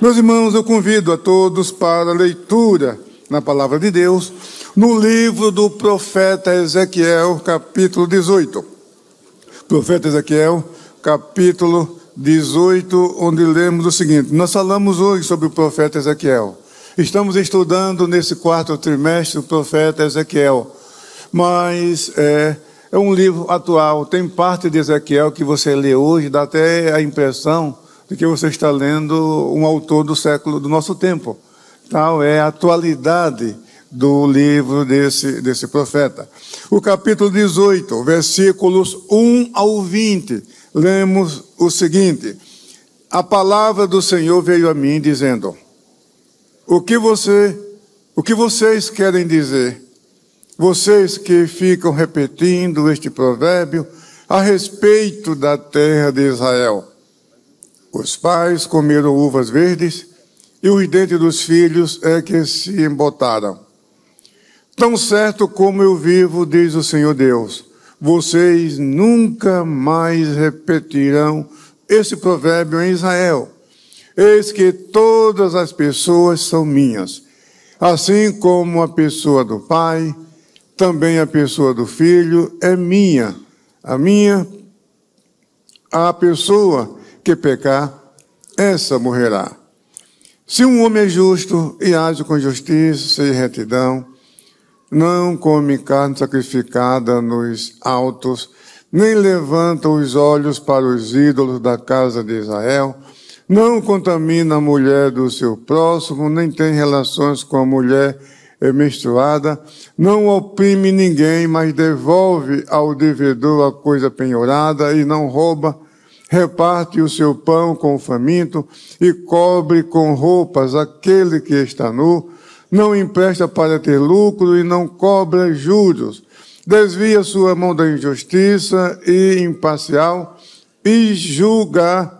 Meus irmãos, eu convido a todos para a leitura na palavra de Deus, no livro do profeta Ezequiel, capítulo 18. Profeta Ezequiel, capítulo 18, onde lemos o seguinte: Nós falamos hoje sobre o profeta Ezequiel. Estamos estudando nesse quarto trimestre o profeta Ezequiel, mas é, é um livro atual. Tem parte de Ezequiel que você lê hoje, dá até a impressão de que você está lendo um autor do século do nosso tempo. Tal é a atualidade do livro desse, desse profeta. O capítulo 18, versículos 1 ao 20, lemos o seguinte: A palavra do Senhor veio a mim dizendo: O que você, o que vocês querem dizer? Vocês que ficam repetindo este provérbio a respeito da terra de Israel. Os pais comeram uvas verdes e os dentes dos filhos é que se embotaram. Tão certo como eu vivo, diz o Senhor Deus, vocês nunca mais repetirão esse provérbio em Israel. Eis que todas as pessoas são minhas, assim como a pessoa do pai, também a pessoa do filho é minha. A minha, a pessoa que pecar, essa morrerá. Se um homem é justo e age com justiça e retidão, não come carne sacrificada nos altos, nem levanta os olhos para os ídolos da casa de Israel, não contamina a mulher do seu próximo, nem tem relações com a mulher menstruada, não oprime ninguém, mas devolve ao devedor a coisa penhorada e não rouba, reparte o seu pão com o faminto e cobre com roupas aquele que está nu, não empresta para ter lucro e não cobra juros, desvia sua mão da injustiça e imparcial e julga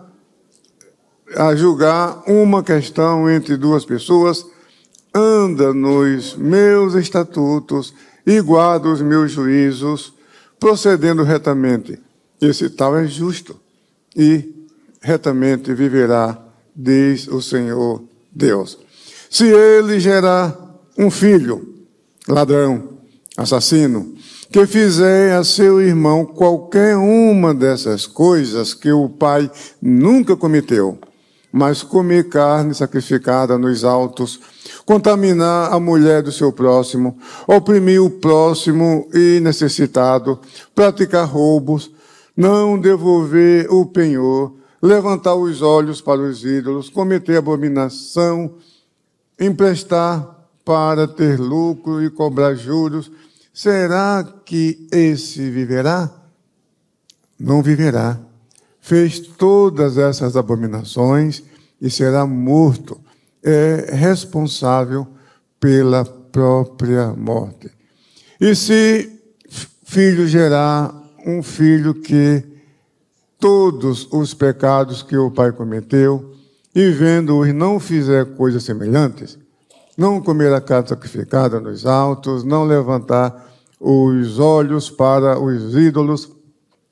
a julgar uma questão entre duas pessoas, anda nos meus estatutos e guarda os meus juízos, procedendo retamente. Esse tal é justo e retamente viverá, diz o Senhor Deus. Se ele gerar um filho, ladrão, assassino, que fizer a seu irmão qualquer uma dessas coisas que o pai nunca cometeu, mas comer carne sacrificada nos altos, contaminar a mulher do seu próximo, oprimir o próximo e necessitado, praticar roubos, não devolver o penhor, levantar os olhos para os ídolos, cometer abominação, emprestar para ter lucro e cobrar juros, será que esse viverá? Não viverá fez todas essas abominações e será morto. É responsável pela própria morte. E se filho gerar um filho que todos os pecados que o pai cometeu, e vendo-os não fizer coisas semelhantes, não comer a carne sacrificada nos altos, não levantar os olhos para os ídolos,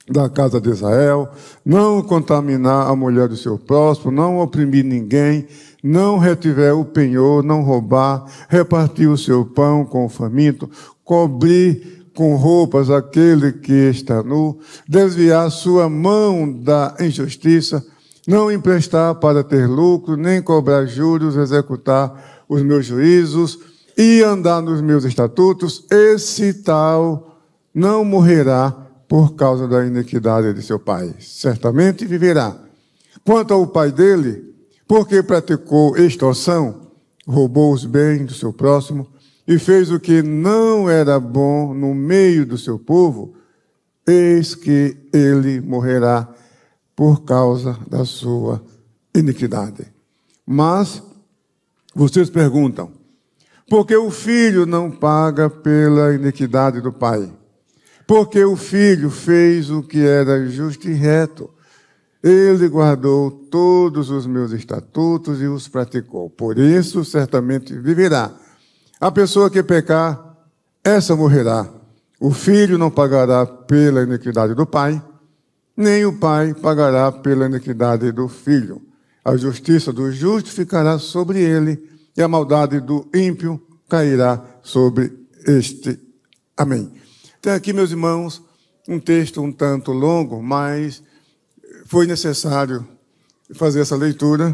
da casa de Israel, não contaminar a mulher do seu próximo, não oprimir ninguém, não retiver o penhor, não roubar, repartir o seu pão com o faminto, cobrir com roupas aquele que está nu, desviar sua mão da injustiça, não emprestar para ter lucro, nem cobrar juros, executar os meus juízos e andar nos meus estatutos, esse tal não morrerá por causa da iniquidade de seu pai. Certamente viverá. Quanto ao pai dele, porque praticou extorsão, roubou os bens do seu próximo e fez o que não era bom no meio do seu povo, eis que ele morrerá por causa da sua iniquidade. Mas vocês perguntam, por que o filho não paga pela iniquidade do pai? Porque o filho fez o que era justo e reto. Ele guardou todos os meus estatutos e os praticou. Por isso, certamente viverá. A pessoa que pecar, essa morrerá. O filho não pagará pela iniquidade do pai, nem o pai pagará pela iniquidade do filho. A justiça do justo ficará sobre ele, e a maldade do ímpio cairá sobre este. Amém. Então, aqui, meus irmãos, um texto um tanto longo, mas foi necessário fazer essa leitura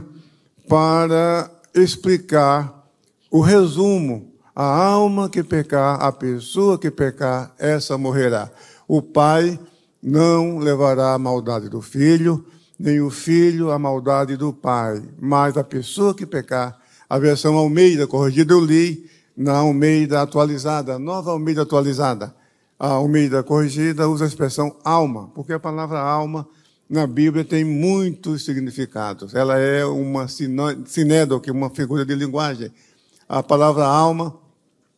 para explicar o resumo. A alma que pecar, a pessoa que pecar, essa morrerá. O pai não levará a maldade do filho, nem o filho a maldade do pai, mas a pessoa que pecar, a versão Almeida corrigida eu li na Almeida atualizada, nova Almeida atualizada. A Almeida corrigida usa a expressão alma, porque a palavra alma na Bíblia tem muitos significados. Ela é uma sinédoque, uma figura de linguagem. A palavra alma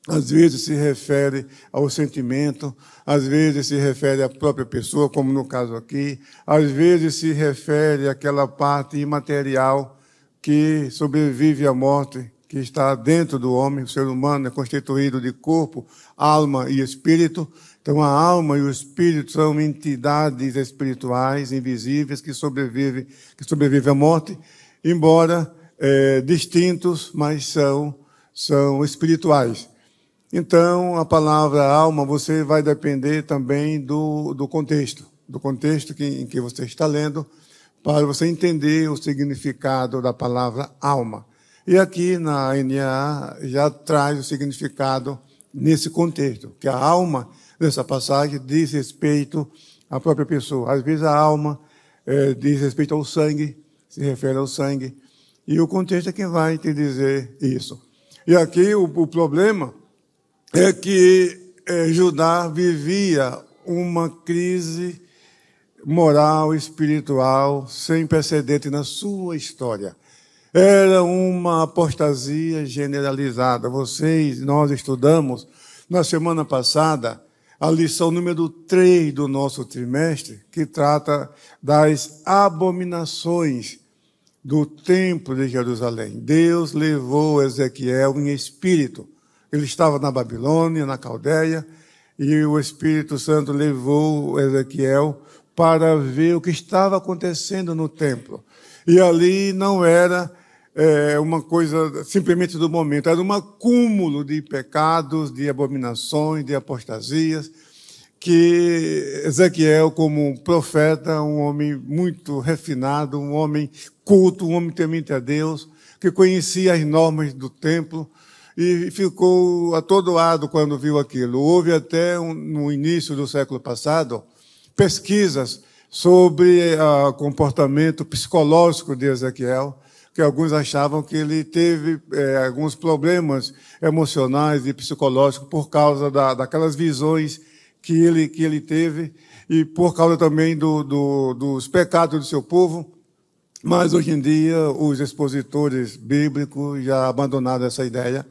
às vezes se refere ao sentimento, às vezes se refere à própria pessoa, como no caso aqui, às vezes se refere àquela parte imaterial que sobrevive à morte, que está dentro do homem. O ser humano é constituído de corpo, alma e espírito. Então, a alma e o espírito são entidades espirituais invisíveis que sobrevivem, que sobrevivem à morte, embora é, distintos, mas são, são espirituais. Então, a palavra alma, você vai depender também do, do contexto, do contexto que, em que você está lendo, para você entender o significado da palavra alma. E aqui na NA já traz o significado nesse contexto, que a alma, nessa passagem, diz respeito à própria pessoa. Às vezes a alma é, diz respeito ao sangue, se refere ao sangue, e o contexto é quem vai te dizer isso. E aqui o, o problema é que é, Judá vivia uma crise moral, espiritual, sem precedente na sua história. Era uma apostasia generalizada. Vocês, nós estudamos na semana passada a lição número 3 do nosso trimestre, que trata das abominações do templo de Jerusalém. Deus levou Ezequiel em espírito ele estava na Babilônia, na Caldeia, e o Espírito Santo levou Ezequiel para ver o que estava acontecendo no templo. E ali não era é, uma coisa simplesmente do momento, era um acúmulo de pecados, de abominações, de apostasias, que Ezequiel, como um profeta, um homem muito refinado, um homem culto, um homem temente a Deus, que conhecia as normas do templo, e ficou atordoado quando viu aquilo. Houve até um, no início do século passado pesquisas sobre o comportamento psicológico de Ezequiel, que alguns achavam que ele teve é, alguns problemas emocionais e psicológicos por causa da, daquelas visões que ele, que ele teve e por causa também do, do, dos pecados do seu povo. Mas hoje em dia os expositores bíblicos já abandonaram essa ideia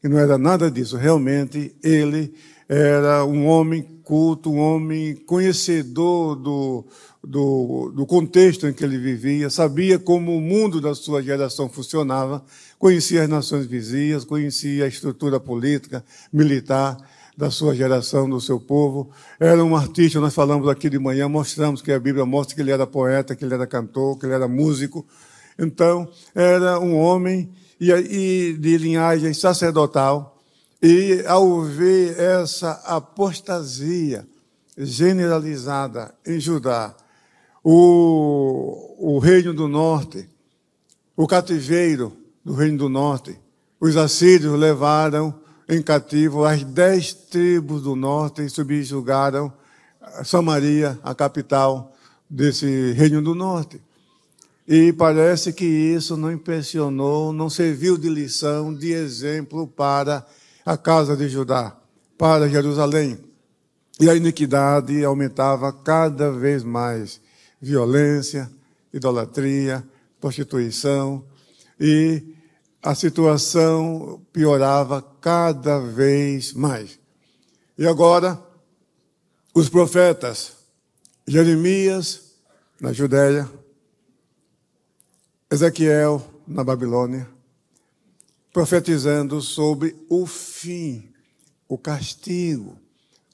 que não era nada disso. Realmente, ele era um homem culto, um homem conhecedor do, do, do, contexto em que ele vivia, sabia como o mundo da sua geração funcionava, conhecia as nações vizinhas, conhecia a estrutura política, militar da sua geração, do seu povo. Era um artista, nós falamos aqui de manhã, mostramos que a Bíblia mostra que ele era poeta, que ele era cantor, que ele era músico. Então, era um homem e, e de linhagem sacerdotal. E ao ver essa apostasia generalizada em Judá, o, o reino do norte, o cativeiro do reino do norte, os assírios levaram em cativo as dez tribos do norte e subjugaram Samaria, a capital desse reino do norte. E parece que isso não impressionou, não serviu de lição, de exemplo para a casa de Judá, para Jerusalém. E a iniquidade aumentava cada vez mais. Violência, idolatria, prostituição. E a situação piorava cada vez mais. E agora, os profetas, Jeremias, na Judéia, Ezequiel, na Babilônia, profetizando sobre o fim, o castigo,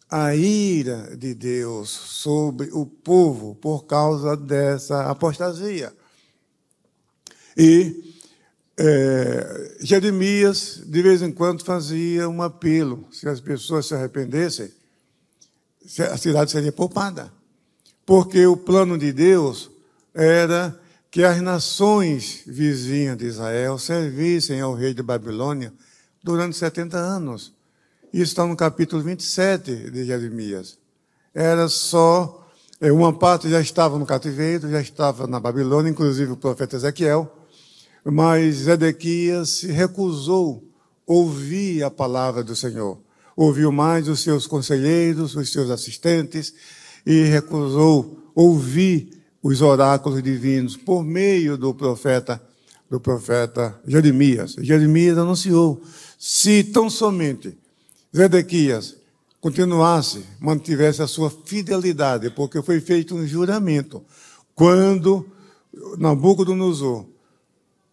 a ira de Deus sobre o povo por causa dessa apostasia. E é, Jeremias, de vez em quando, fazia um apelo: se as pessoas se arrependessem, a cidade seria poupada. Porque o plano de Deus era que as nações vizinhas de Israel servissem ao rei de Babilônia durante 70 anos. Isso está no capítulo 27 de Jeremias. Era só, é, uma parte já estava no cativeiro, já estava na Babilônia, inclusive o profeta Ezequiel, mas Zedequias se recusou ouvir a palavra do Senhor. Ouviu mais os seus conselheiros, os seus assistentes, e recusou ouvir os oráculos divinos por meio do profeta do profeta Jeremias. Jeremias anunciou: se tão somente Zedequias continuasse, mantivesse a sua fidelidade, porque foi feito um juramento quando Nabucodonosor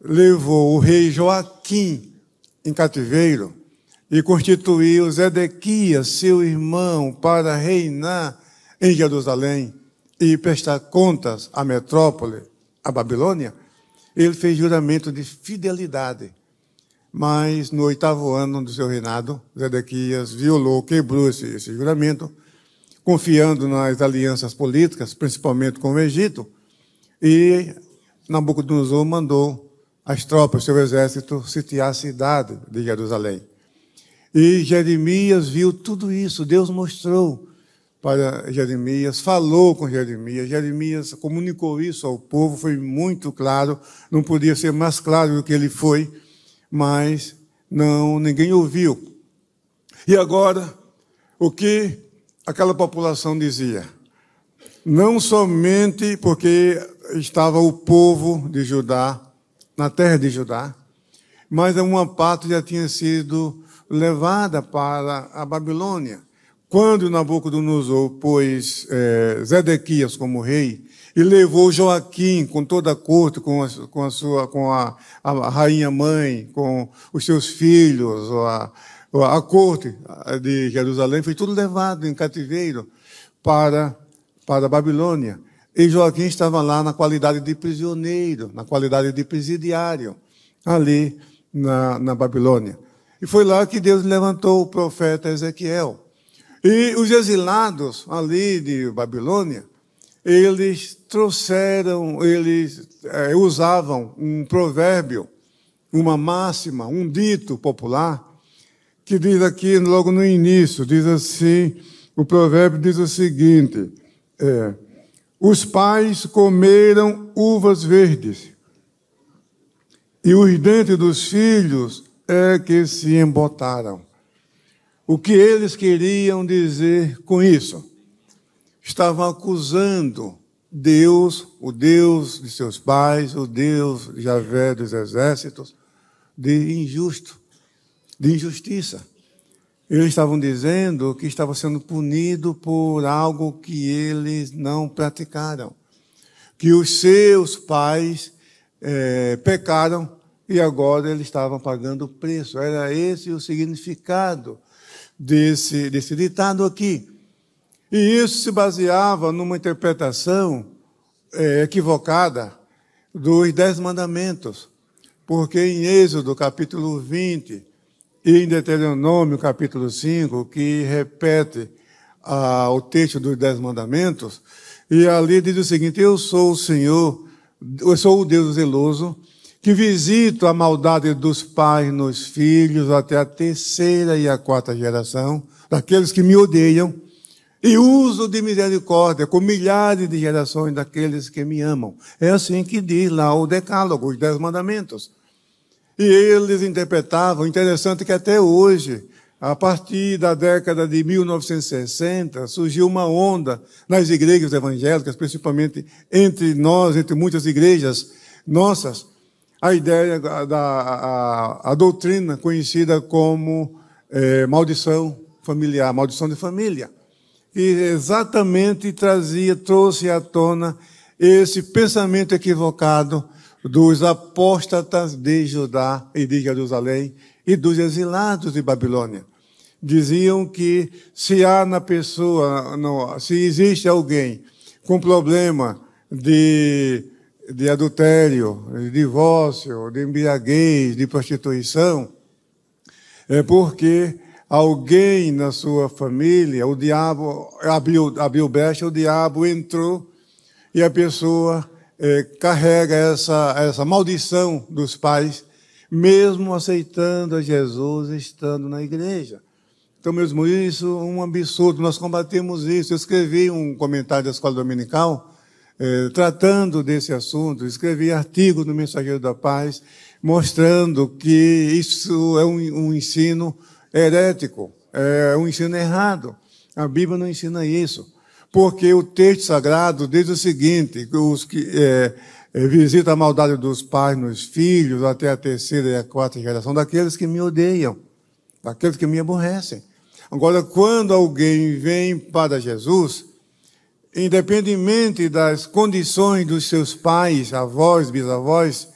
levou o rei Joaquim em cativeiro e constituiu Zedequias, seu irmão, para reinar em Jerusalém e prestar contas à metrópole, à Babilônia, ele fez juramento de fidelidade. Mas no oitavo ano do seu reinado, Zedequias violou, quebrou esse, esse juramento, confiando nas alianças políticas, principalmente com o Egito, e Nabucodonosor mandou as tropas, seu exército, sitiar a cidade de Jerusalém. E Jeremias viu tudo isso, Deus mostrou para Jeremias, falou com Jeremias, Jeremias comunicou isso ao povo, foi muito claro, não podia ser mais claro do que ele foi, mas não ninguém ouviu. E agora, o que aquela população dizia? Não somente porque estava o povo de Judá na terra de Judá, mas uma parte já tinha sido levada para a Babilônia. Quando Nabucodonosor pôs é, Zedequias como rei e levou Joaquim com toda a corte, com a, com a sua, com a, a, rainha mãe, com os seus filhos, a, a corte de Jerusalém, foi tudo levado em cativeiro para, para a Babilônia. E Joaquim estava lá na qualidade de prisioneiro, na qualidade de presidiário, ali na, na Babilônia. E foi lá que Deus levantou o profeta Ezequiel. E os exilados ali de Babilônia, eles trouxeram, eles é, usavam um provérbio, uma máxima, um dito popular, que diz aqui logo no início, diz assim, o provérbio diz o seguinte, é, os pais comeram uvas verdes, e os dentes dos filhos é que se embotaram. O que eles queriam dizer com isso? Estavam acusando Deus, o Deus de seus pais, o Deus Javé dos exércitos, de injusto, de injustiça. Eles estavam dizendo que estava sendo punido por algo que eles não praticaram. Que os seus pais é, pecaram e agora eles estavam pagando o preço. Era esse o significado desse, desse ditado aqui. E isso se baseava numa interpretação é, equivocada dos Dez Mandamentos. Porque em Êxodo, capítulo 20, e em Deuteronômio, capítulo 5, que repete ah, o texto dos Dez Mandamentos, e ali diz o seguinte: Eu sou o Senhor, eu sou o Deus zeloso, que visito a maldade dos pais nos filhos até a terceira e a quarta geração, daqueles que me odeiam, e uso de misericórdia com milhares de gerações daqueles que me amam. É assim que diz lá o Decálogo, os Dez Mandamentos. E eles interpretavam, interessante que até hoje, a partir da década de 1960, surgiu uma onda nas igrejas evangélicas, principalmente entre nós, entre muitas igrejas nossas, a ideia da a, a doutrina conhecida como é, maldição familiar, maldição de família. E exatamente trazia, trouxe à tona esse pensamento equivocado dos apóstatas de Judá e de Jerusalém e dos exilados de Babilônia. Diziam que se há na pessoa, se existe alguém com problema de de adultério, de divórcio, de embriaguez, de prostituição, é porque alguém na sua família, o diabo abriu, abriu brecha, o diabo entrou e a pessoa é, carrega essa, essa maldição dos pais, mesmo aceitando a Jesus estando na igreja. Então, mesmo isso, um absurdo, nós combatemos isso. Eu escrevi um comentário da escola dominical é, tratando desse assunto, escrevi artigo no Mensageiro da Paz, mostrando que isso é um, um ensino herético, é um ensino errado. A Bíblia não ensina isso. Porque o texto sagrado diz o seguinte: os que é, é, visitam a maldade dos pais nos filhos, até a terceira e a quarta geração, daqueles que me odeiam, daqueles que me aborrecem. Agora, quando alguém vem para Jesus, independentemente das condições dos seus pais, avós, bisavós,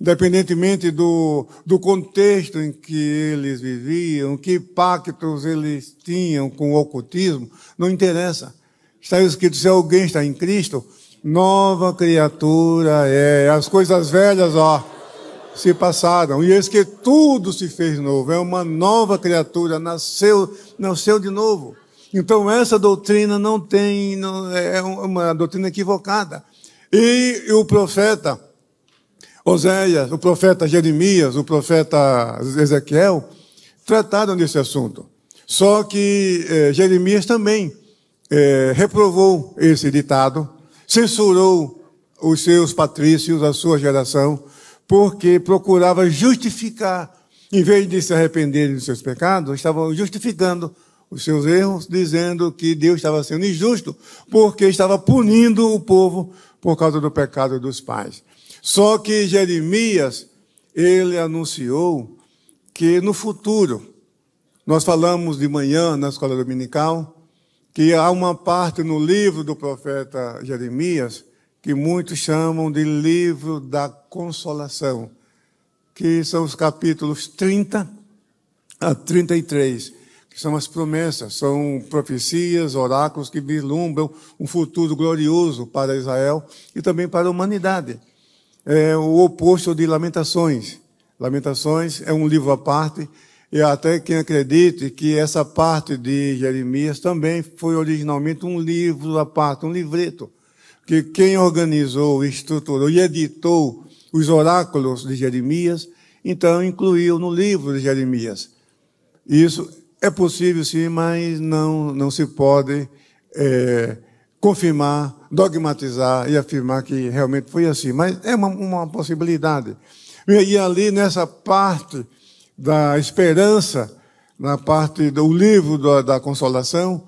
independentemente do, do contexto em que eles viviam, que pactos eles tinham com o ocultismo, não interessa. Está escrito: se alguém está em Cristo, nova criatura é. As coisas velhas, ó, se passaram. E eis que tudo se fez novo. É uma nova criatura, nasceu, nasceu de novo. Então, essa doutrina não tem, não, é uma doutrina equivocada. E o profeta, Oséias, o profeta Jeremias, o profeta Ezequiel, trataram desse assunto. Só que eh, Jeremias também eh, reprovou esse ditado, censurou os seus patrícios, a sua geração, porque procurava justificar, em vez de se arrependerem dos seus pecados, estavam justificando os seus erros, dizendo que Deus estava sendo injusto, porque estava punindo o povo por causa do pecado dos pais. Só que Jeremias, ele anunciou que no futuro, nós falamos de manhã na escola dominical, que há uma parte no livro do profeta Jeremias que muitos chamam de livro da consolação, que são os capítulos 30 a 33, que são as promessas, são profecias, oráculos que vislumbram um futuro glorioso para Israel e também para a humanidade é o oposto de Lamentações. Lamentações é um livro à parte, e até quem acredite que essa parte de Jeremias também foi originalmente um livro à parte, um livreto, que quem organizou, estruturou e editou os oráculos de Jeremias, então incluiu no livro de Jeremias. Isso é possível sim, mas não, não se pode é, confirmar, dogmatizar e afirmar que realmente foi assim. Mas é uma, uma possibilidade. E ali nessa parte da esperança, na parte do livro da, da consolação,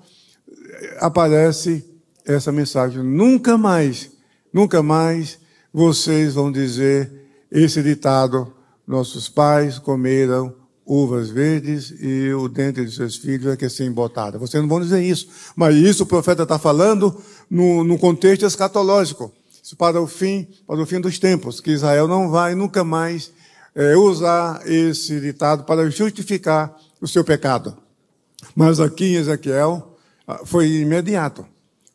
aparece essa mensagem. Nunca mais, nunca mais vocês vão dizer esse ditado: nossos pais comeram uvas verdes e o dente de seus filhos é que é embotada. Vocês não vão dizer isso. Mas isso o profeta está falando no, no contexto escatológico. Isso para o fim, para o fim dos tempos, que Israel não vai nunca mais é, usar esse ditado para justificar o seu pecado. Mas aqui em Ezequiel ah, foi imediato.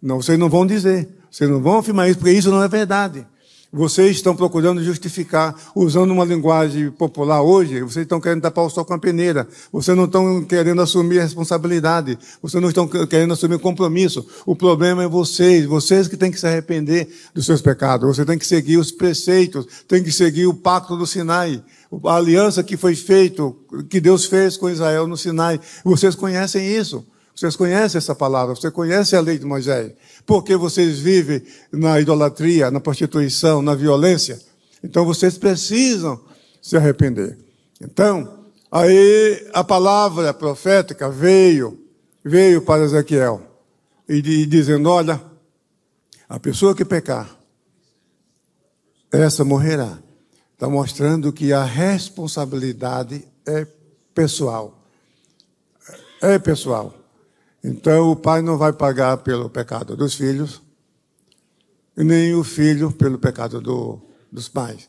Não, vocês não vão dizer, vocês não vão afirmar isso, porque isso não é verdade. Vocês estão procurando justificar, usando uma linguagem popular hoje, vocês estão querendo tapar o sol com a peneira, vocês não estão querendo assumir a responsabilidade, vocês não estão querendo assumir compromisso. O problema é vocês, vocês que têm que se arrepender dos seus pecados, você tem que seguir os preceitos, tem que seguir o pacto do Sinai, a aliança que foi feita, que Deus fez com Israel no Sinai. Vocês conhecem isso. Vocês conhecem essa palavra, você conhece a lei de Moisés. Porque vocês vivem na idolatria, na prostituição, na violência. Então vocês precisam se arrepender. Então, aí a palavra profética veio, veio para Ezequiel, e dizendo: olha, a pessoa que pecar, essa morrerá. Está mostrando que a responsabilidade é pessoal. É pessoal. Então o pai não vai pagar pelo pecado dos filhos, nem o filho pelo pecado do, dos pais.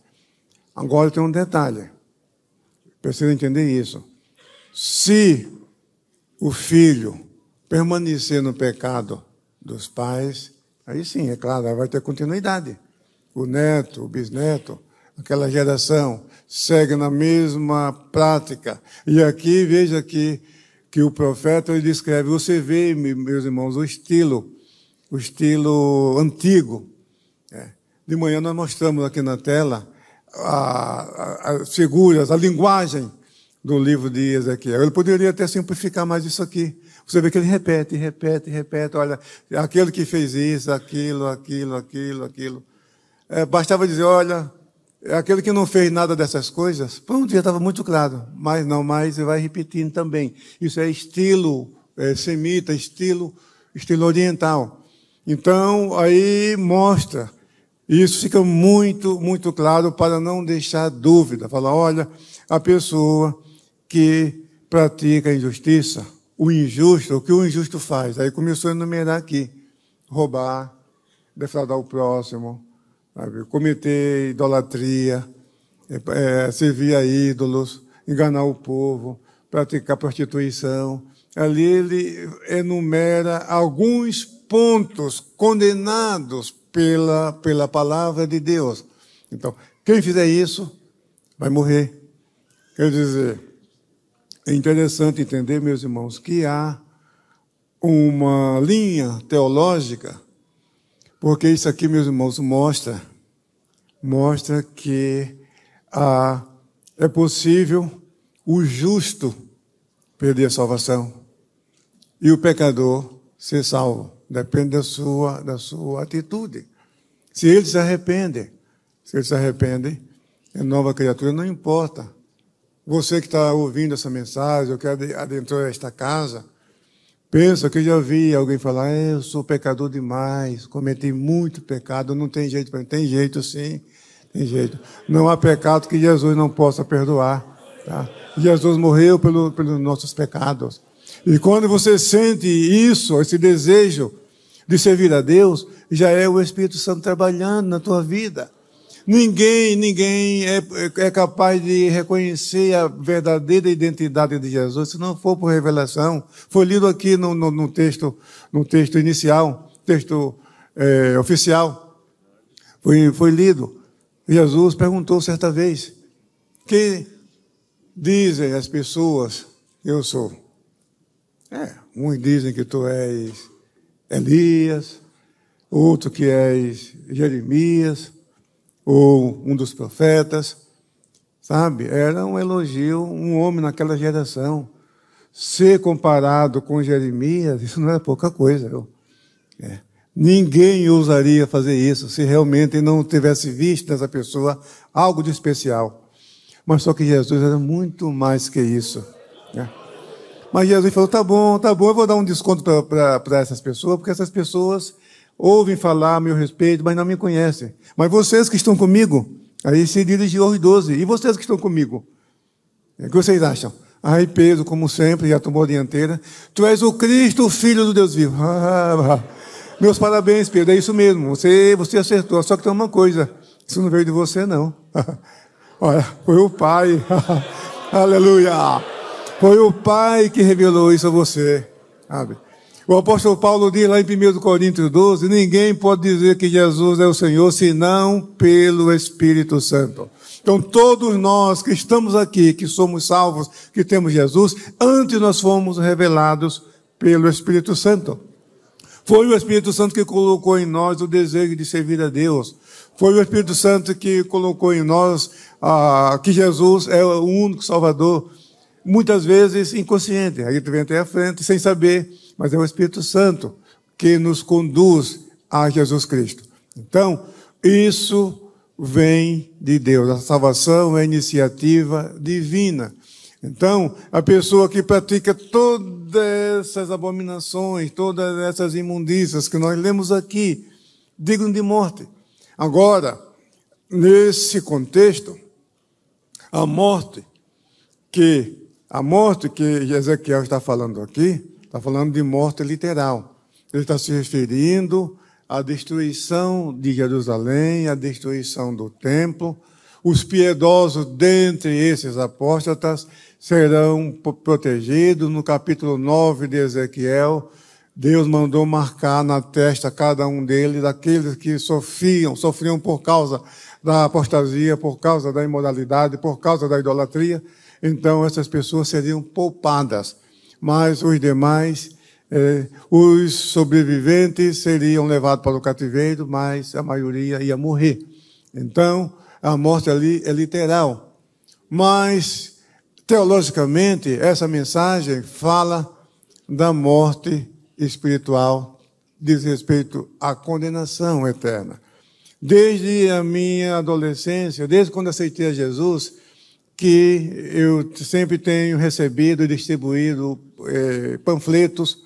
Agora tem um detalhe. Precisa entender isso. Se o filho permanecer no pecado dos pais, aí sim, é claro, vai ter continuidade. o neto, o bisneto, aquela geração, segue na mesma prática. E aqui, veja aqui, que o profeta ele descreve, você vê, meus irmãos, o estilo, o estilo antigo. É. De manhã nós mostramos aqui na tela as figuras, a linguagem do livro de Ezequiel. Ele poderia até simplificar mais isso aqui. Você vê que ele repete, repete, repete. Olha, aquele que fez isso, aquilo, aquilo, aquilo, aquilo. É, bastava dizer, olha, aquele que não fez nada dessas coisas. Pronto, já estava muito claro. Mas não, mas vai repetindo também. Isso é estilo é, semita, estilo, estilo oriental. Então, aí mostra. Isso fica muito, muito claro para não deixar dúvida. Fala, olha, a pessoa que pratica a injustiça, o injusto, o que o injusto faz? Aí começou a enumerar aqui: roubar, defraudar o próximo, sabe? cometer idolatria, é, servir a ídolos, enganar o povo, praticar prostituição. Ali ele enumera alguns pontos condenados pela, pela palavra de Deus. Então, quem fizer isso vai morrer. Quer dizer, é interessante entender, meus irmãos, que há uma linha teológica, porque isso aqui, meus irmãos, mostra, mostra que ah, é possível o justo perder a salvação e o pecador ser salvo. Depende da sua, da sua atitude. Se ele se arrepende, se ele se arrepende, é nova criatura, não importa você que está ouvindo essa mensagem, ou que adentrou esta casa, pensa que já vi alguém falar, é, eu sou pecador demais, cometi muito pecado, não tem jeito para mim. Tem jeito sim, tem jeito. Não há pecado que Jesus não possa perdoar. Tá? Jesus morreu pelo, pelos nossos pecados. E quando você sente isso, esse desejo de servir a Deus, já é o Espírito Santo trabalhando na tua vida. Ninguém, ninguém é, é capaz de reconhecer a verdadeira identidade de Jesus se não for por revelação. Foi lido aqui no, no, no texto, no texto inicial, texto é, oficial. Foi, foi lido. Jesus perguntou certa vez: Que dizem as pessoas que eu sou? É, uns dizem que tu és Elias, outro que és Jeremias ou um dos profetas, sabe? Era um elogio, um homem naquela geração. Ser comparado com Jeremias, isso não era pouca coisa. É. Ninguém ousaria fazer isso se realmente não tivesse visto nessa pessoa algo de especial. Mas só que Jesus era muito mais que isso. Né? Mas Jesus falou: tá bom, tá bom, eu vou dar um desconto para essas pessoas, porque essas pessoas ouvem falar a meu respeito, mas não me conhecem. Mas vocês que estão comigo, aí se dirigiu aos doze, e vocês que estão comigo? O que vocês acham? Aí Pedro, como sempre, já tomou a dianteira. Tu és o Cristo, o Filho do Deus vivo. Meus parabéns, Pedro, é isso mesmo. Você, você acertou. Só que tem uma coisa: isso não veio de você, não. Olha, foi o Pai. Aleluia. Foi o Pai que revelou isso a você. Sabe? O apóstolo Paulo diz lá em 1 Coríntios 12: ninguém pode dizer que Jesus é o Senhor senão pelo Espírito Santo. Então, todos nós que estamos aqui, que somos salvos, que temos Jesus, antes nós fomos revelados pelo Espírito Santo. Foi o Espírito Santo que colocou em nós o desejo de servir a Deus. Foi o Espírito Santo que colocou em nós ah, que Jesus é o único Salvador. Muitas vezes inconsciente. Aí tu vem até a frente sem saber mas é o Espírito Santo que nos conduz a Jesus Cristo. Então, isso vem de Deus. A salvação é iniciativa divina. Então, a pessoa que pratica todas essas abominações, todas essas imundícias que nós lemos aqui, digam de morte. Agora, nesse contexto, a morte que a morte que Ezequiel está falando aqui Está falando de morte literal. Ele está se referindo à destruição de Jerusalém, à destruição do templo. Os piedosos dentre esses apóstatas serão protegidos. No capítulo 9 de Ezequiel, Deus mandou marcar na testa cada um deles, daqueles que sofriam, sofriam por causa da apostasia, por causa da imoralidade, por causa da idolatria. Então essas pessoas seriam poupadas, mas os demais, eh, os sobreviventes seriam levados para o cativeiro, mas a maioria ia morrer. Então a morte ali é literal. Mas teologicamente essa mensagem fala da morte espiritual, diz respeito à condenação eterna. Desde a minha adolescência, desde quando aceitei a Jesus, que eu sempre tenho recebido e distribuído é, panfletos,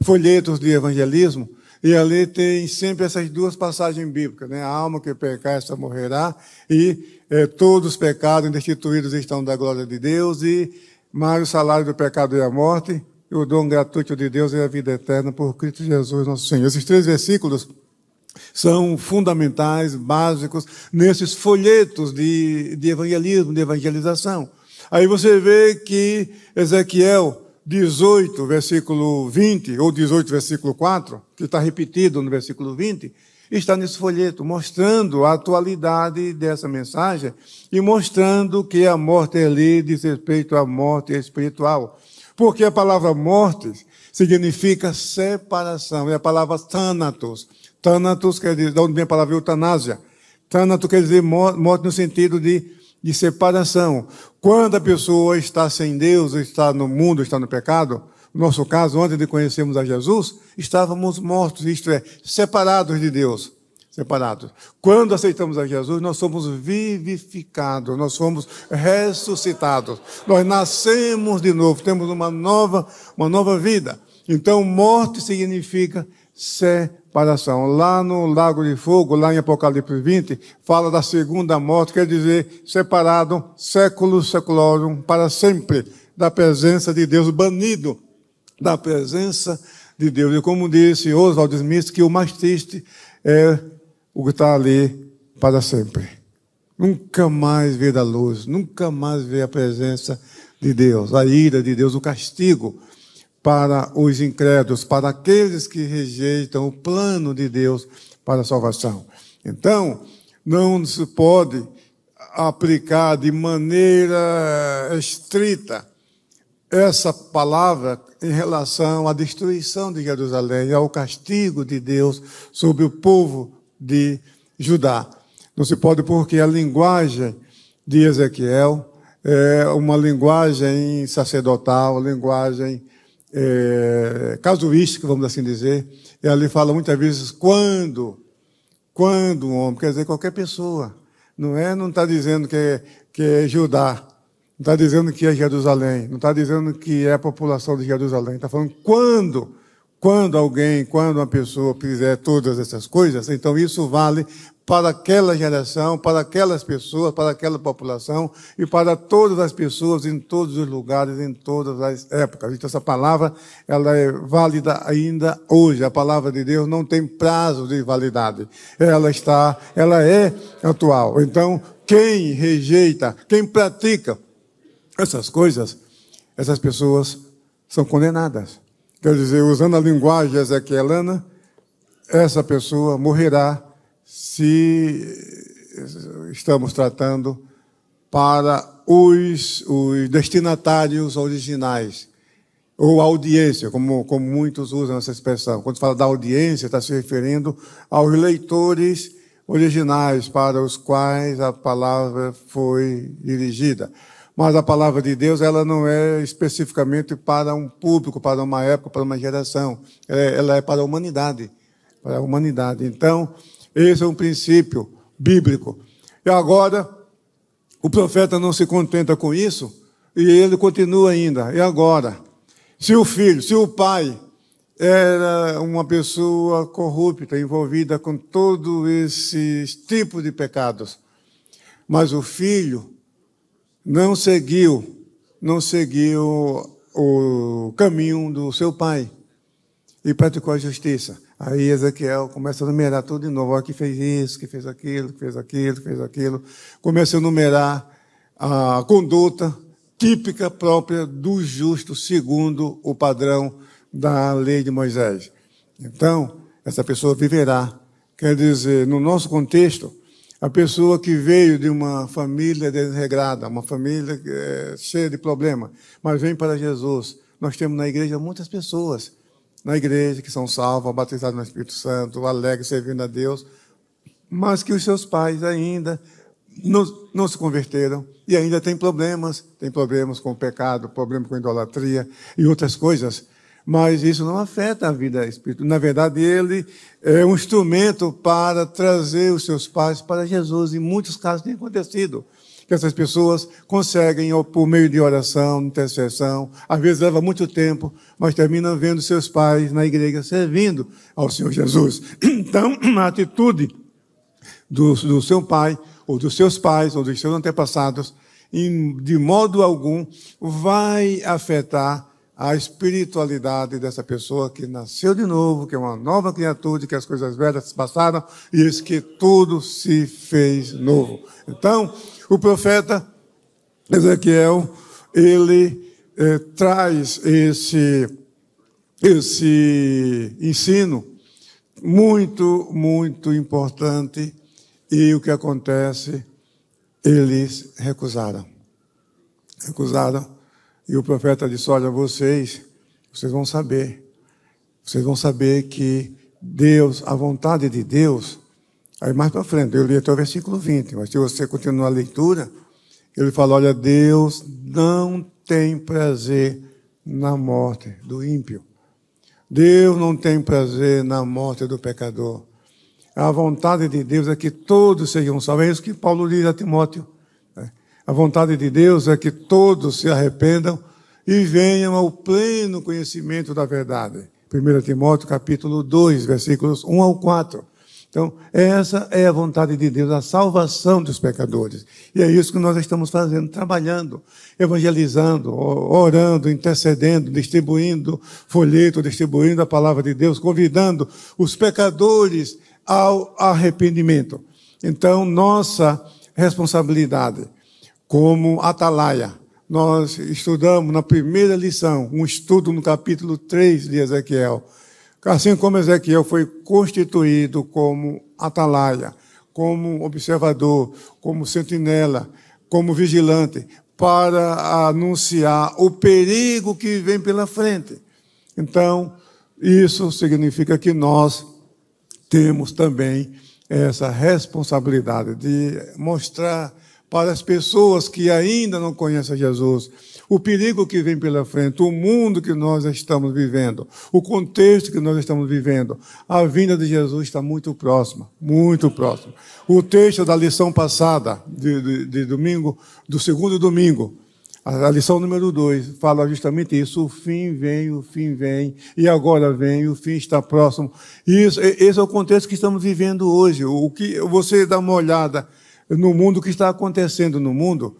folhetos de evangelismo, e ali tem sempre essas duas passagens bíblicas, né? A alma que pecar, essa morrerá, e é, todos os pecados destituídos estão da glória de Deus, e mas o salário do pecado é a morte, e o dom gratuito de Deus é a vida eterna por Cristo Jesus, nosso Senhor. Esses três versículos são fundamentais, básicos, nesses folhetos de, de evangelismo, de evangelização. Aí você vê que Ezequiel 18, versículo 20, ou 18, versículo 4, que está repetido no versículo 20, está nesse folheto, mostrando a atualidade dessa mensagem e mostrando que a morte ali diz respeito à morte espiritual. Porque a palavra morte significa separação, é a palavra thanatos. Thanatos quer dizer, da onde vem a palavra eutanásia. Thanatos quer dizer morte no sentido de, de separação. Quando a pessoa está sem Deus, está no mundo, está no pecado, no nosso caso, antes de conhecermos a Jesus, estávamos mortos, isto é, separados de Deus separados. Quando aceitamos a Jesus, nós somos vivificados, nós somos ressuscitados. Nós nascemos de novo, temos uma nova, uma nova vida. Então, morte significa separação. Lá no Lago de Fogo, lá em Apocalipse 20, fala da segunda morte, quer dizer, separado, século seculorum, para sempre, da presença de Deus, banido da presença de Deus. E como disse Oswald Smith, que o mais triste é o que está ali para sempre. Nunca mais ver a luz, nunca mais ver a presença de Deus, a ira de Deus, o castigo para os incrédulos, para aqueles que rejeitam o plano de Deus para a salvação. Então, não se pode aplicar de maneira estrita essa palavra em relação à destruição de Jerusalém, ao castigo de Deus sobre o povo de Judá. Não se pode porque a linguagem de Ezequiel é uma linguagem sacerdotal, linguagem é, casuística, vamos assim dizer. E ali fala muitas vezes quando, quando um homem, quer dizer qualquer pessoa. Não é, não está dizendo que é, que é Judá, não está dizendo que é Jerusalém, não está dizendo que é a população de Jerusalém, está falando quando quando alguém, quando uma pessoa fizer todas essas coisas, então isso vale para aquela geração, para aquelas pessoas, para aquela população e para todas as pessoas em todos os lugares, em todas as épocas. Então essa palavra, ela é válida ainda hoje. A palavra de Deus não tem prazo de validade. Ela está, ela é atual. Então, quem rejeita, quem pratica essas coisas, essas pessoas são condenadas. Quer dizer, usando a linguagem ezequielana, essa pessoa morrerá se estamos tratando para os, os destinatários originais, ou audiência, como, como muitos usam essa expressão. Quando fala da audiência, está se referindo aos leitores originais para os quais a palavra foi dirigida. Mas a palavra de Deus, ela não é especificamente para um público, para uma época, para uma geração. É, ela é para a humanidade. Para a humanidade. Então, esse é um princípio bíblico. E agora, o profeta não se contenta com isso, e ele continua ainda. E agora? Se o filho, se o pai era uma pessoa corrupta, envolvida com todos esses tipos de pecados, mas o filho não seguiu, não seguiu o caminho do seu pai e praticou a justiça. Aí Ezequiel começa a numerar tudo de novo. Olha que fez isso, que fez aquilo, que fez aquilo, que fez aquilo. Começa a numerar a conduta típica própria do justo, segundo o padrão da lei de Moisés. Então, essa pessoa viverá. Quer dizer, no nosso contexto, a pessoa que veio de uma família desregrada, uma família é, cheia de problemas, mas vem para Jesus. Nós temos na igreja muitas pessoas na igreja que são salvas, batizadas no Espírito Santo, alegres servindo a Deus, mas que os seus pais ainda não, não se converteram e ainda tem problemas, tem problemas com o pecado, problemas com a idolatria e outras coisas. Mas isso não afeta a vida espiritual. Na verdade, ele é um instrumento para trazer os seus pais para Jesus. Em muitos casos tem acontecido que essas pessoas conseguem, por meio de oração, intercessão, às vezes leva muito tempo, mas terminam vendo seus pais na igreja servindo ao Senhor Jesus. Então, a atitude do, do seu pai ou dos seus pais, ou dos seus antepassados, de modo algum vai afetar a espiritualidade dessa pessoa que nasceu de novo, que é uma nova criatura, que as coisas velhas passaram e eis que tudo se fez novo. Então, o profeta Ezequiel, ele eh, traz esse, esse ensino muito, muito importante e o que acontece? Eles recusaram. Recusaram. E o profeta disse: Olha, vocês, vocês vão saber. Vocês vão saber que Deus, a vontade de Deus, aí mais para frente, eu li até o versículo 20, mas se você continuar a leitura, ele fala: Olha, Deus não tem prazer na morte do ímpio. Deus não tem prazer na morte do pecador. A vontade de Deus é que todos sejam salvos. É isso que Paulo diz a Timóteo. A vontade de Deus é que todos se arrependam e venham ao pleno conhecimento da verdade. 1 Timóteo capítulo 2, versículos 1 ao 4. Então, essa é a vontade de Deus, a salvação dos pecadores. E é isso que nós estamos fazendo, trabalhando, evangelizando, orando, intercedendo, distribuindo folheto, distribuindo a palavra de Deus, convidando os pecadores ao arrependimento. Então, nossa responsabilidade como atalaia, nós estudamos na primeira lição, um estudo no capítulo 3 de Ezequiel. Assim como Ezequiel foi constituído como atalaia, como observador, como sentinela, como vigilante, para anunciar o perigo que vem pela frente. Então, isso significa que nós temos também essa responsabilidade de mostrar para as pessoas que ainda não conhecem Jesus o perigo que vem pela frente, o mundo que nós estamos vivendo, o contexto que nós estamos vivendo. A vinda de Jesus está muito próxima, muito próxima. O texto da lição passada, de, de, de domingo, do segundo domingo, a lição número dois fala justamente isso. O fim vem, o fim vem, e agora vem, o fim está próximo. Isso, esse é o contexto que estamos vivendo hoje. O que você dá uma olhada no mundo, o que está acontecendo no mundo,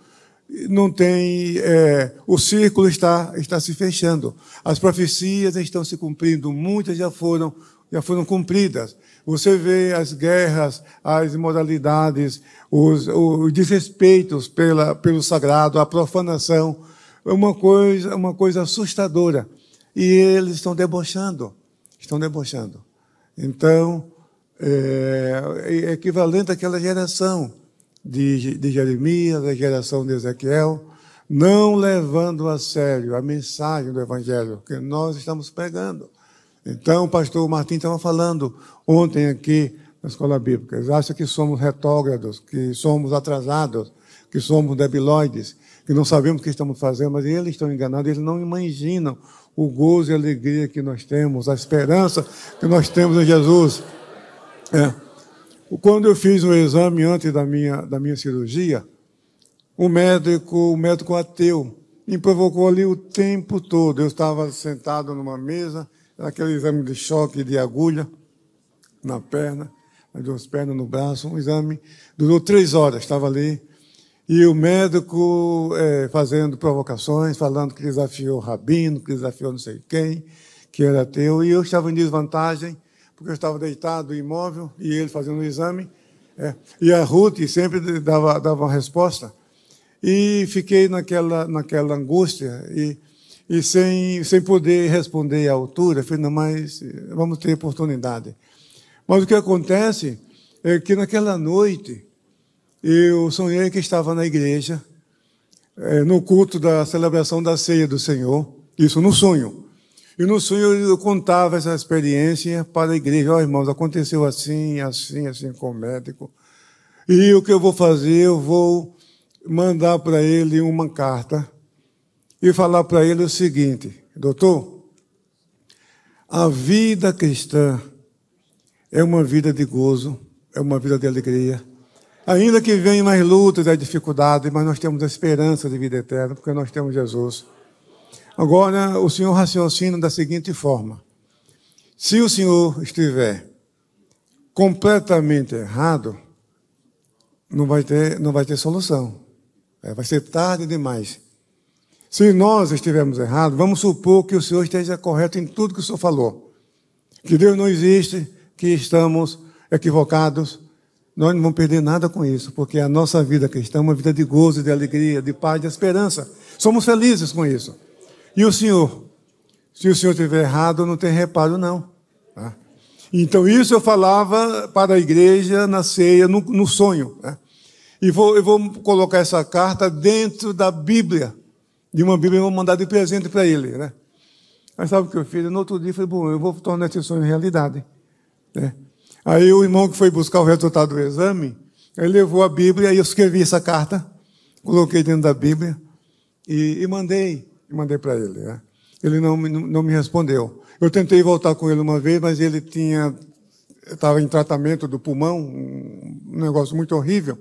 não tem. É, o círculo está, está se fechando. As profecias estão se cumprindo, muitas já foram, já foram cumpridas. Você vê as guerras, as imoralidades, os, os desrespeitos pela, pelo sagrado, a profanação, é uma coisa, uma coisa assustadora. E eles estão debochando, estão debochando. Então, é, é equivalente àquela geração de, de Jeremias, da geração de Ezequiel, não levando a sério a mensagem do Evangelho que nós estamos pregando. Então, o pastor Martim estava falando ontem aqui na escola bíblica. Eles acham que somos retrógrados, que somos atrasados, que somos debilóides, que não sabemos o que estamos fazendo, mas eles estão enganados, eles não imaginam o gozo e a alegria que nós temos, a esperança que nós temos em Jesus. É. Quando eu fiz um exame antes da minha, da minha cirurgia, o médico, o médico ateu, me provocou ali o tempo todo. Eu estava sentado numa mesa, aquele exame de choque de agulha na perna, nas duas pernas no braço, um exame, durou três horas, estava ali. E o médico é, fazendo provocações, falando que desafiou o rabino, que desafiou não sei quem, que era ateu, e eu estava em desvantagem, porque eu estava deitado, imóvel, e ele fazendo o exame. É, e a Ruth sempre dava, dava uma resposta. E fiquei naquela, naquela angústia. E, e sem, sem poder responder à altura. Falei, não, mas vamos ter oportunidade. Mas o que acontece é que naquela noite eu sonhei que estava na igreja, é, no culto da celebração da ceia do Senhor, isso no sonho. E no sonho eu contava essa experiência para a igreja. Ó, oh, irmãos, aconteceu assim, assim, assim com o médico. E o que eu vou fazer? Eu vou mandar para ele uma carta e falar para ele o seguinte: Doutor, a vida cristã é uma vida de gozo, é uma vida de alegria. Ainda que venham mais lutas e dificuldades, mas nós temos a esperança de vida eterna, porque nós temos Jesus. Agora, o Senhor raciocina da seguinte forma: se o Senhor estiver completamente errado, não vai ter, não vai ter solução. É, vai ser tarde demais. Se nós estivermos errados, vamos supor que o Senhor esteja correto em tudo que o Senhor falou. Que Deus não existe, que estamos equivocados. Nós não vamos perder nada com isso, porque a nossa vida cristã é uma vida de gozo, de alegria, de paz, de esperança. Somos felizes com isso. E o Senhor? Se o Senhor estiver errado, não tem reparo, não. Tá? Então, isso eu falava para a igreja na ceia, no, no sonho. Né? E vou, eu vou colocar essa carta dentro da Bíblia. De uma Bíblia eu vou mandar de presente para ele. Né? Mas sabe o que eu fiz? No outro dia eu falei, bom, eu vou tornar esse sonho realidade. Né? Aí o irmão que foi buscar o resultado do exame, ele levou a Bíblia e eu escrevi essa carta, coloquei dentro da Bíblia e, e mandei, mandei para ele. Né? Ele não, não me respondeu. Eu tentei voltar com ele uma vez, mas ele tinha estava em tratamento do pulmão, um negócio muito horrível.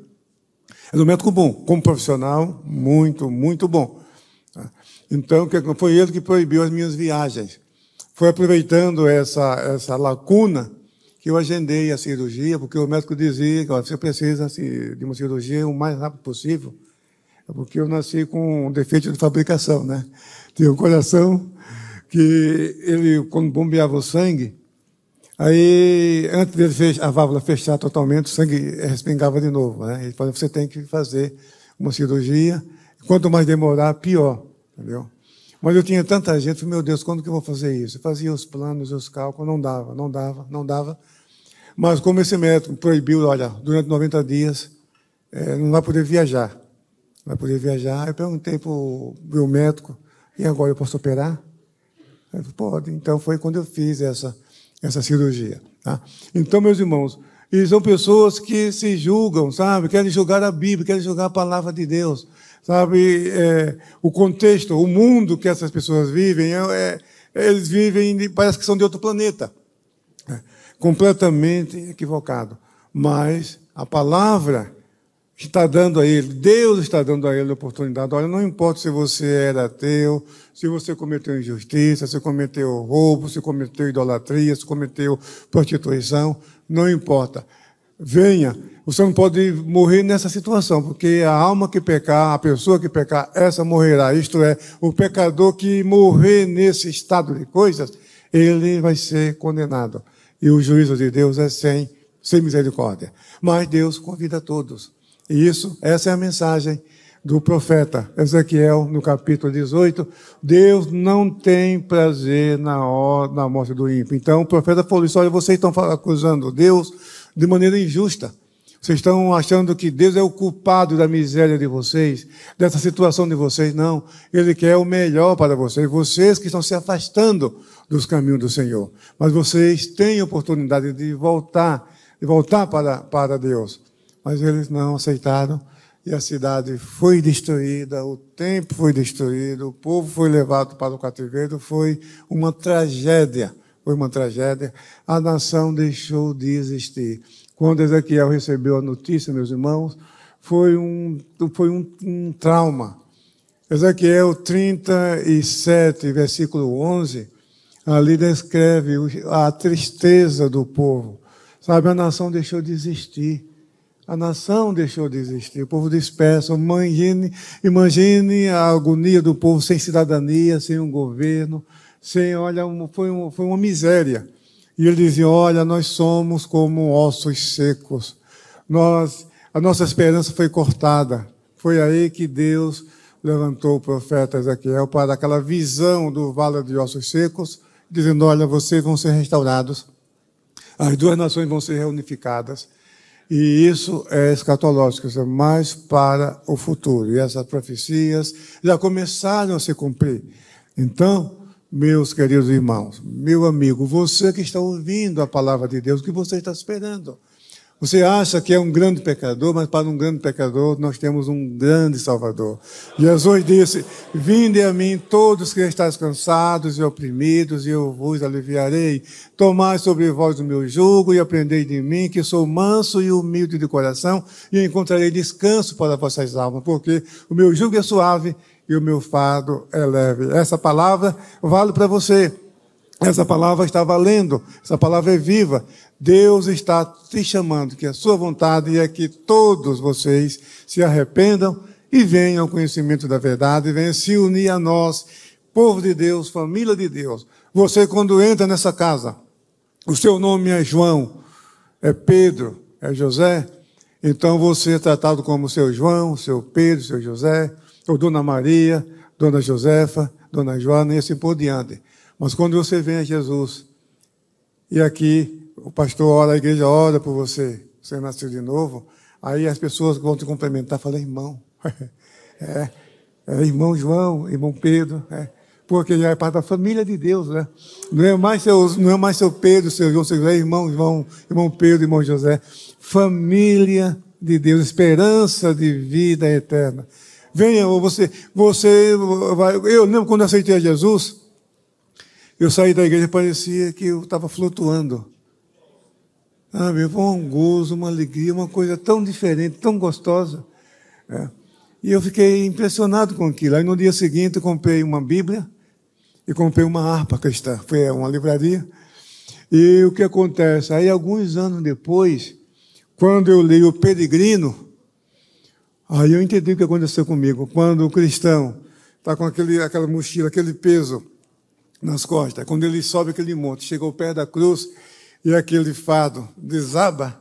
Era um médico bom, como profissional, muito, muito bom. Então, foi ele que proibiu as minhas viagens. Foi aproveitando essa, essa lacuna que eu agendei a cirurgia, porque o médico dizia que você precisa assim, de uma cirurgia o mais rápido possível, é porque eu nasci com um defeito de fabricação, né? Tinha um coração que ele, quando bombeava o sangue, Aí, antes dele fechar, a válvula fechar totalmente, o sangue respingava de novo. Né? Ele falou: você tem que fazer uma cirurgia. Quanto mais demorar, pior. Entendeu? Mas eu tinha tanta gente, falei, meu Deus, quando que eu vou fazer isso? Eu fazia os planos, os cálculos, não dava, não dava, não dava. Mas como esse médico proibiu, olha, durante 90 dias, é, não vai poder viajar. Vai poder viajar. Eu perguntei para o meu médico, e agora eu posso operar? Ele falou, pode. Então foi quando eu fiz essa essa cirurgia. Tá? Então, meus irmãos, e são pessoas que se julgam, sabe? Querem julgar a Bíblia, querem julgar a palavra de Deus, sabe? É, o contexto, o mundo que essas pessoas vivem, é, é, eles vivem, parece que são de outro planeta, é, completamente equivocado. Mas a palavra está dando a ele, Deus está dando a ele a oportunidade. Olha, não importa se você era ateu, se você cometeu injustiça, se cometeu roubo, se cometeu idolatria, se cometeu prostituição, não importa. Venha. Você não pode morrer nessa situação, porque a alma que pecar, a pessoa que pecar, essa morrerá. Isto é, o pecador que morrer nesse estado de coisas, ele vai ser condenado. E o juízo de Deus é sem, sem misericórdia. Mas Deus convida todos. Isso, essa é a mensagem do profeta Ezequiel, no capítulo 18. Deus não tem prazer na, hora, na morte do ímpio. Então o profeta falou isso: olha, vocês estão acusando Deus de maneira injusta. Vocês estão achando que Deus é o culpado da miséria de vocês, dessa situação de vocês. Não. Ele quer o melhor para vocês. Vocês que estão se afastando dos caminhos do Senhor. Mas vocês têm oportunidade de voltar, de voltar para, para Deus mas eles não aceitaram e a cidade foi destruída, o templo foi destruído, o povo foi levado para o cativeiro, foi uma tragédia, foi uma tragédia. A nação deixou de existir. Quando Ezequiel recebeu a notícia, meus irmãos, foi um, foi um, um trauma. Ezequiel 37, versículo 11, ali descreve a tristeza do povo. Sabe, a nação deixou de existir. A nação deixou de existir, o povo disperso. Imagine, imagine a agonia do povo sem cidadania, sem um governo, sem, olha, foi, foi uma miséria. E ele dizia: Olha, nós somos como ossos secos. Nós, a nossa esperança foi cortada. Foi aí que Deus levantou o profeta Ezequiel para aquela visão do vale de ossos secos, dizendo: Olha, vocês vão ser restaurados, as duas nações vão ser reunificadas. E isso é escatológico, é mais para o futuro. E essas profecias já começaram a se cumprir. Então, meus queridos irmãos, meu amigo, você que está ouvindo a palavra de Deus, o que você está esperando? Você acha que é um grande pecador, mas para um grande pecador nós temos um grande Salvador. Jesus disse: Vinde a mim todos que estáis cansados e oprimidos, e eu vos aliviarei. Tomai sobre vós o meu jugo e aprendei de mim, que sou manso e humilde de coração, e encontrarei descanso para vossas almas, porque o meu jugo é suave e o meu fardo é leve. Essa palavra vale para você. Essa palavra está valendo, essa palavra é viva. Deus está te chamando, que a sua vontade é que todos vocês se arrependam e venham ao conhecimento da verdade, e venham se unir a nós, povo de Deus, família de Deus. Você, quando entra nessa casa, o seu nome é João, é Pedro, é José, então você é tratado como seu João, seu Pedro, seu José, ou Dona Maria, Dona Josefa, Dona Joana, e assim por diante. Mas quando você vem a Jesus, e aqui o pastor ora, a igreja ora por você, você nasceu de novo, aí as pessoas vão te cumprimentar, falam, irmão, é, é, irmão João, irmão Pedro, é, porque já é parte da família de Deus, né? Não é mais seu, não é mais seu Pedro, seu João, seu José, irmão João, irmão Pedro, irmão José. Família de Deus, esperança de vida eterna. Venha, você, você vai. Eu lembro quando eu aceitei Jesus, eu saí da igreja parecia que eu estava flutuando. Meu, foi um gozo, uma alegria, uma coisa tão diferente, tão gostosa. É. E eu fiquei impressionado com aquilo. Aí no dia seguinte eu comprei uma Bíblia e comprei uma harpa cristã. Foi uma livraria. E o que acontece? Aí alguns anos depois, quando eu li o Peregrino, aí eu entendi o que aconteceu comigo. Quando o cristão está com aquele, aquela mochila, aquele peso nas costas. Quando ele sobe aquele monte, chegou perto da cruz e aquele fado desaba.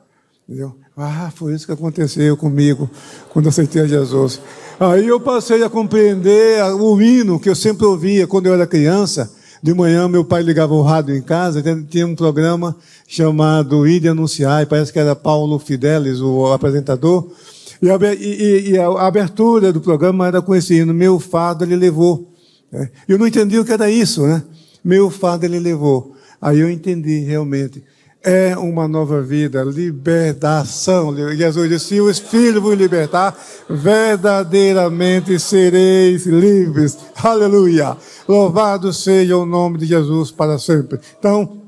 Entendeu? Ah, foi isso que aconteceu comigo quando aceitei a Jesus. Aí eu passei a compreender o hino que eu sempre ouvia quando eu era criança. De manhã, meu pai ligava o rádio em casa, tinha um programa chamado Ide Anunciar, e parece que era Paulo Fidelis, o apresentador. E a, e, e a abertura do programa era com esse hino, Meu Fado Ele Levou. É. Eu não entendi o que era isso, né? Meu fardo ele levou. Aí eu entendi realmente. É uma nova vida, libertação. Jesus disse: se o Espírito vos libertar, verdadeiramente sereis livres. Aleluia. Louvado seja o nome de Jesus para sempre. Então,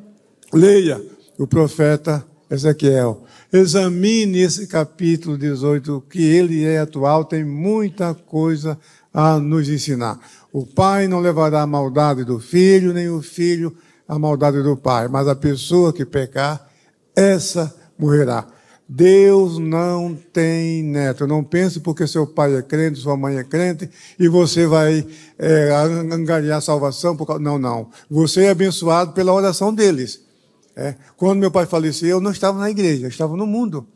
leia o profeta Ezequiel. Examine esse capítulo 18, que ele é atual, tem muita coisa a nos ensinar. O pai não levará a maldade do filho, nem o filho a maldade do pai, mas a pessoa que pecar, essa morrerá. Deus não tem neto. Não pense porque seu pai é crente, sua mãe é crente, e você vai é, angariar salvação. Por... Não, não. Você é abençoado pela oração deles. É. Quando meu pai faleceu, eu não estava na igreja, eu estava no mundo.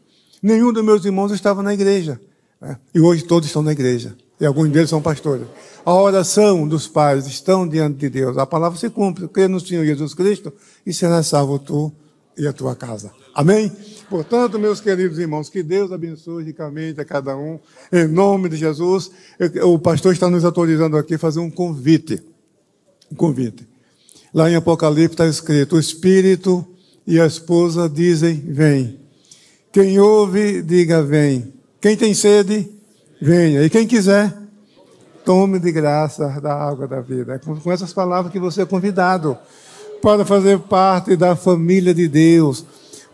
Nenhum dos meus irmãos estava na igreja. É. E hoje todos estão na igreja. E alguns deles são pastores a oração dos pais estão diante de Deus. A palavra se cumpre. Crê no Senhor Jesus Cristo e será salvo tu e a tua casa. Amém? Portanto, meus queridos irmãos, que Deus abençoe ricamente a cada um. Em nome de Jesus. O pastor está nos autorizando aqui a fazer um convite. Um convite. Lá em Apocalipse está escrito: O Espírito e a esposa dizem: Vem. Quem ouve, diga: Vem. Quem tem sede, venha. E quem quiser, Tome de graça da água da vida. É com essas palavras que você é convidado para fazer parte da família de Deus,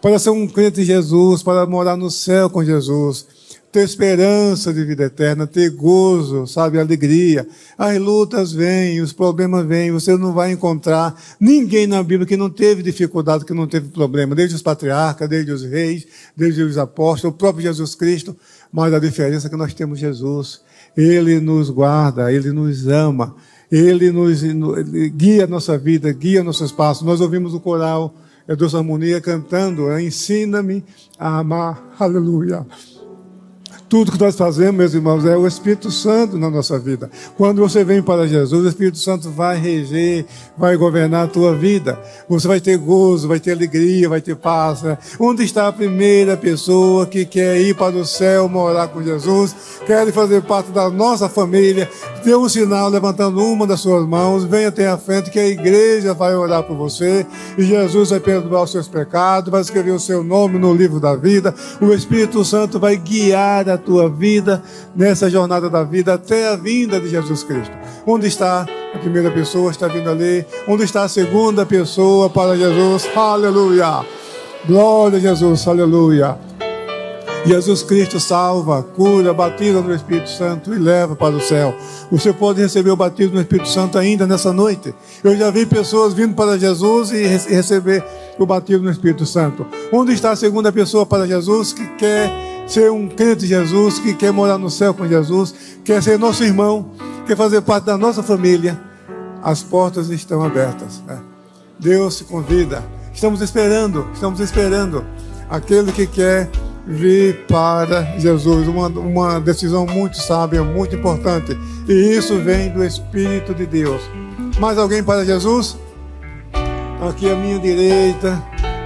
para ser um crente de Jesus, para morar no céu com Jesus, ter esperança de vida eterna, ter gozo, sabe, alegria. As lutas vêm, os problemas vêm, você não vai encontrar ninguém na Bíblia que não teve dificuldade, que não teve problema, desde os patriarcas, desde os reis, desde os apóstolos, o próprio Jesus Cristo, mas a diferença é que nós temos Jesus ele nos guarda, Ele nos ama, Ele nos ele guia a nossa vida, guia nossos passos. Nós ouvimos o coral é Harmonia cantando, ensina-me a amar, aleluia. Tudo que nós fazemos, meus irmãos, é o Espírito Santo na nossa vida. Quando você vem para Jesus, o Espírito Santo vai reger, vai governar a tua vida. Você vai ter gozo, vai ter alegria, vai ter paz. Né? Onde está a primeira pessoa que quer ir para o céu, morar com Jesus, quer fazer parte da nossa família? Dê um sinal levantando uma das suas mãos, venha até a frente que a igreja vai orar por você e Jesus vai perdoar os seus pecados, vai escrever o seu nome no livro da vida. O Espírito Santo vai guiar a tua vida nessa jornada da vida até a vinda de Jesus Cristo. Onde está a primeira pessoa? Está vindo ali. Onde está a segunda pessoa para Jesus? Aleluia! Glória a Jesus, aleluia! Jesus Cristo salva, cura, batiza no Espírito Santo e leva para o céu. Você pode receber o batismo no Espírito Santo ainda nessa noite. Eu já vi pessoas vindo para Jesus e receber o batismo no Espírito Santo. Onde está a segunda pessoa para Jesus que quer ser um crente de Jesus, que quer morar no céu com Jesus, quer ser nosso irmão, quer fazer parte da nossa família, as portas estão abertas. Né? Deus se convida. Estamos esperando, estamos esperando aquele que quer vir para Jesus. Uma, uma decisão muito sábia, muito importante. E isso vem do Espírito de Deus. Mais alguém para Jesus? Aqui à minha direita,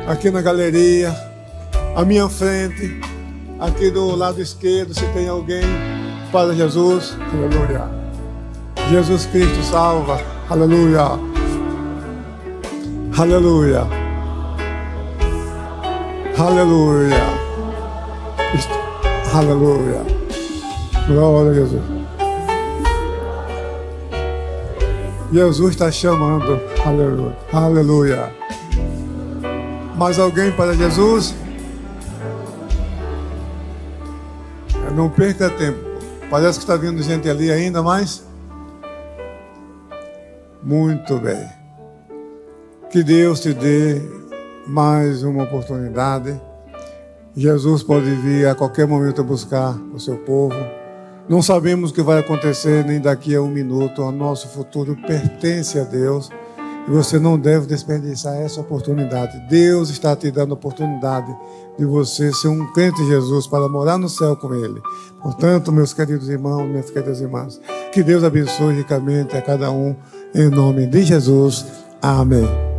aqui na galeria, à minha frente. Aqui do lado esquerdo, se tem alguém para Jesus, aleluia. Jesus Cristo salva, aleluia. Aleluia. Aleluia. Aleluia. Glória a Jesus. Jesus está chamando. Aleluia. Aleluia. Mais alguém para Jesus? Não perca tempo. Parece que está vindo gente ali ainda mais. Muito bem. Que Deus te dê mais uma oportunidade. Jesus pode vir a qualquer momento buscar o seu povo. Não sabemos o que vai acontecer nem daqui a um minuto. O nosso futuro pertence a Deus. E você não deve desperdiçar essa oportunidade. Deus está te dando a oportunidade de você ser um crente de Jesus para morar no céu com Ele. Portanto, meus queridos irmãos, minhas queridas irmãs, que Deus abençoe ricamente a cada um, em nome de Jesus. Amém.